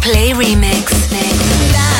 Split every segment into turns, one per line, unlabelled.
Play Remix. Mix.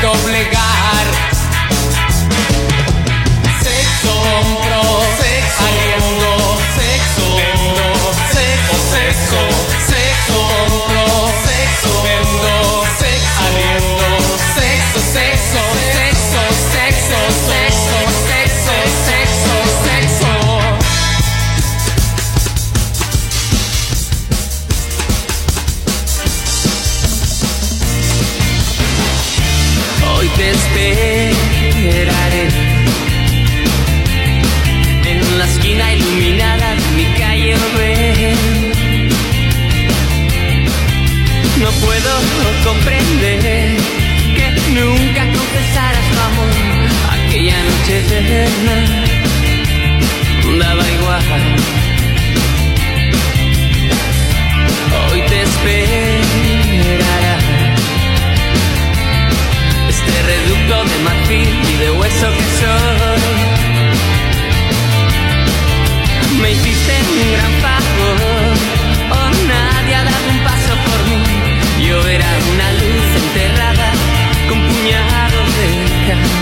doble gas.
esperaré. En la esquina iluminada de mi calle ven. No puedo comprender que nunca confesaras tu amor aquella noche eterna. Daba igual. y de hueso que soy. Me hiciste un gran favor, oh nadie ha dado un paso por mí. Yo era una luz enterrada con puñados de cal.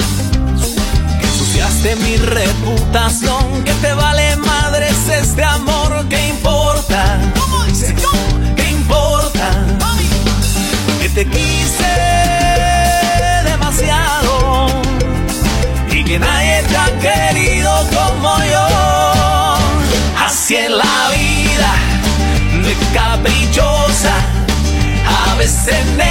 de mi reputación. Que te vale madres este amor que importa que importa que te quise demasiado y que nadie te ha querido como yo. Así es la vida de caprichosa a veces me